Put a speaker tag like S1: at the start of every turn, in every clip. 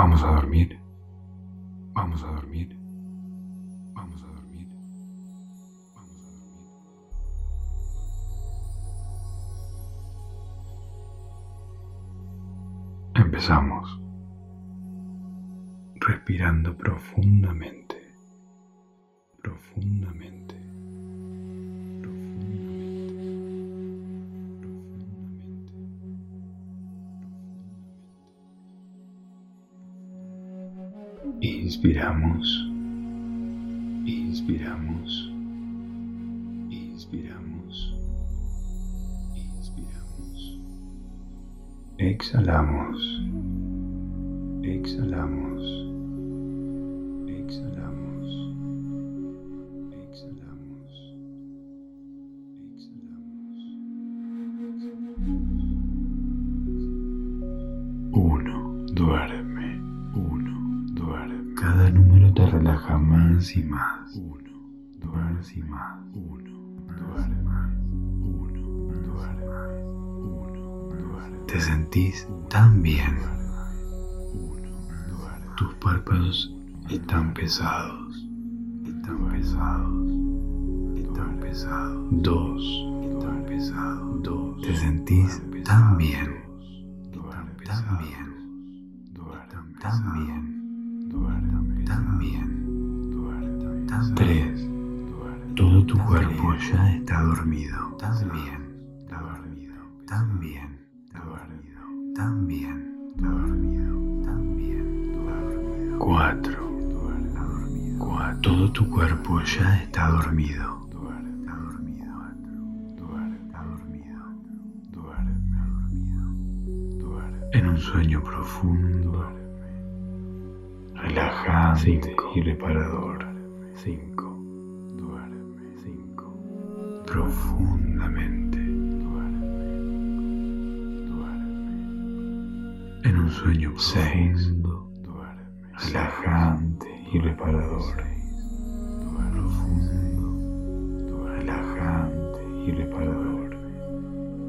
S1: Vamos a dormir. Vamos a dormir. Vamos a dormir. Vamos a dormir. Empezamos. Respirando profundamente. Profundamente. Inspiramos. Inspiramos. Inspiramos. Inspiramos. Exhalamos. Exhalamos. Te relaja más y más. Uno, duerme y más. Uno, duerme. Uno, duerme. Uno. Te sentís tan bien. Tus párpados están pesados. Están pesados. Están pesados. Dos. Están pesados. Dos. Te sentís tan bien. Tan bien. Dormido. Tan bien. Dormido. Tan bien. Dormido. Tan bien. Dormido. Tan bien. Dormido. Cuatro. Cuatro. Todo tu cuerpo ya está dormido. En un sueño profundo, relajante y reparador. Cinco. Duerme. En un sueño profundo, relajante y reparador. Profundo, relajante y reparador.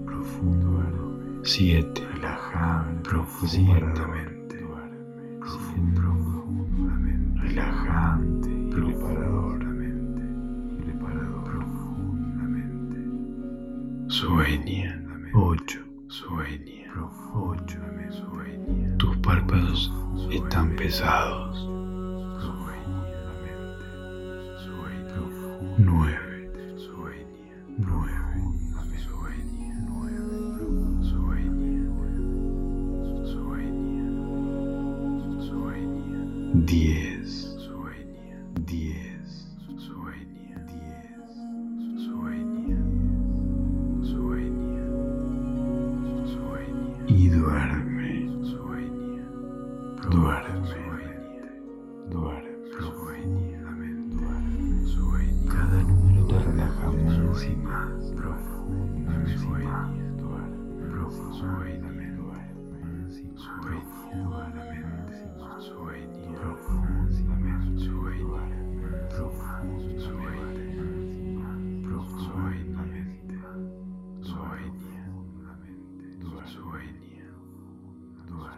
S1: Profundo, siete, relajante, profundamente. Párpados están pesados.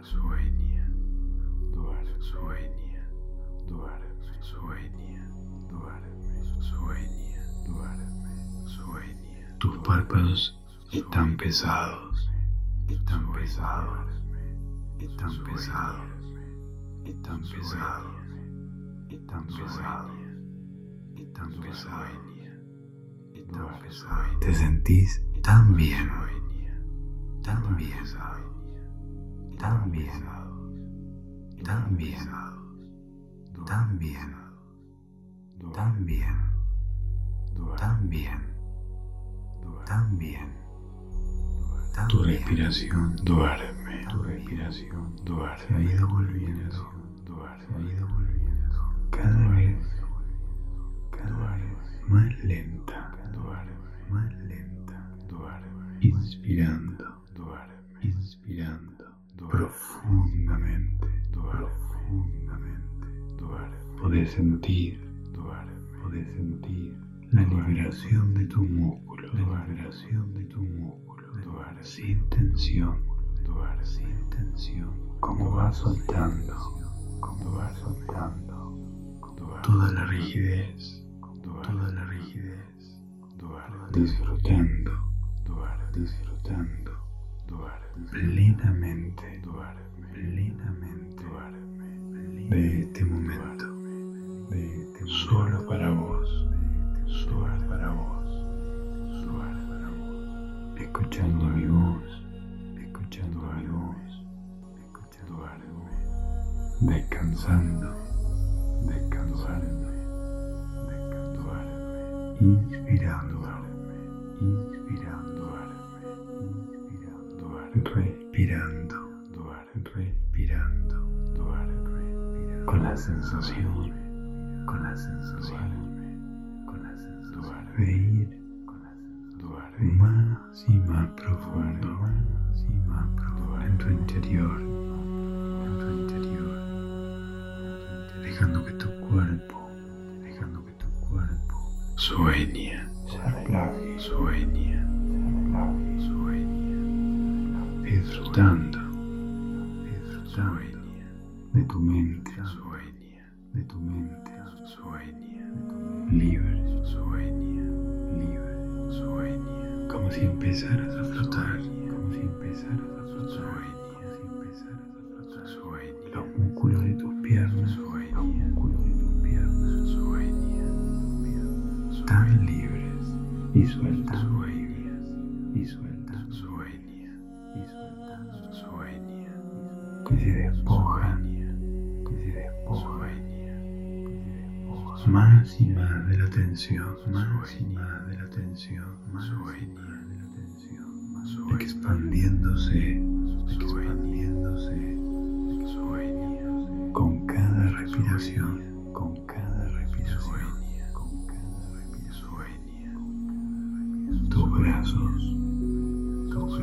S1: Sueña. Duerme. Sueña. Duerme. Sueña. Duerme. Sueña. Duerme. Sueña. Tus párpados están pesados. Están pesados. Están pesados. Están pesados. Están pesados. Están pesados. Están pesados. Te sentís tan bien. Tan bien. Tan bien. Tan bien. Tan bien. Tan bien. Tan bien. Tan bien. Tu respiración duerme. Tu respiración duerme. Se ha ido volviendo. Se ha ido volviendo. Cada vez. Cada vez más lenta. Más lenta. Inspirando. Sentir. Duerme. Sentir la liberación de tu músculo. La liberación de tu músculo. Duerme. Sin tensión. Duerme. Sin tensión. Como va soltando. como vas soltando toda la rigidez, toda la rigidez, disfrutando, disfrutando plenamente, plenamente de este momento, inspirando, inspirando, inspirando, respirando, respirando, con la sensación, con la sensación, con la sensación. De ir más y más profundo, y sueltas, sueñas, y sueltas, sueña, y sueltas, sueña, que se despojan, que se despojan, más y más de la tensión, más y más de la tensión, más más de la tensión, expandiéndose, expandiéndose, con cada respiración, con cada respiración, brazos, brazos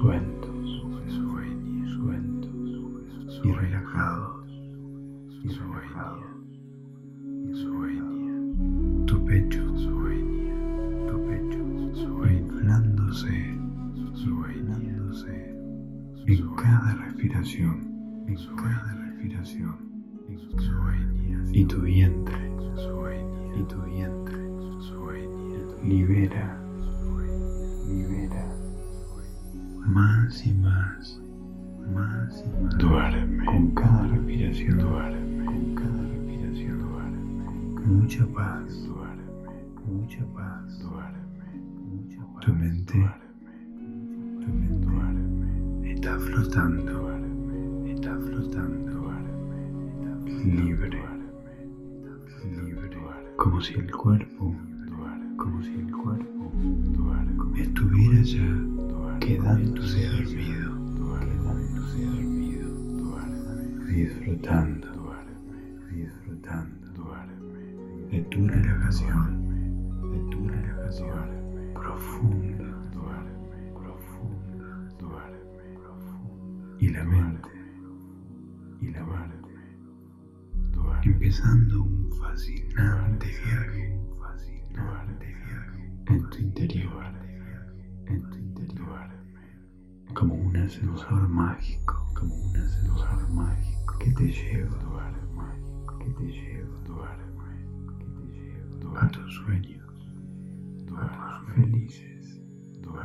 S1: sueltos, sueltos y relajados, y relajados tu pecho, en cada respiración, en cada respiración, y tu vientre, libera, libera, más y más, más y más, duerme, con cada respiración, duerme, con cada respiración, duerme, mucha paz, mucha paz, mucha paz. Tu mente, tu mente. Está flotando, está flotando, libre, libre, como si el cuerpo, como si el cuerpo estuviera ya quedándose dormido, disfrutando, disfrutando. de tu relajación, de tu relajación. profunda, profunda, profunda. Y la mente, y la mente, empezando un fascinante viaje, fascinante viaje. En tu interior, como un ascensor mágico, como un ascensor mágico que te lleva, que te lleva, que te lleva a tus sueños, tus felices, tus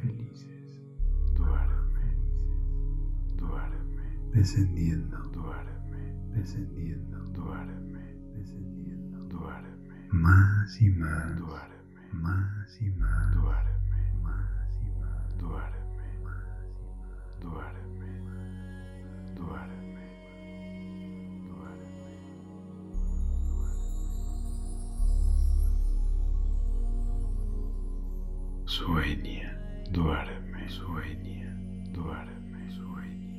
S1: felices, descendiendo, descendiendo, descendiendo, más y más, más y más, más y más, Sueña, duerme, sueña, duerme, sueña, duerme, sueña, duerme.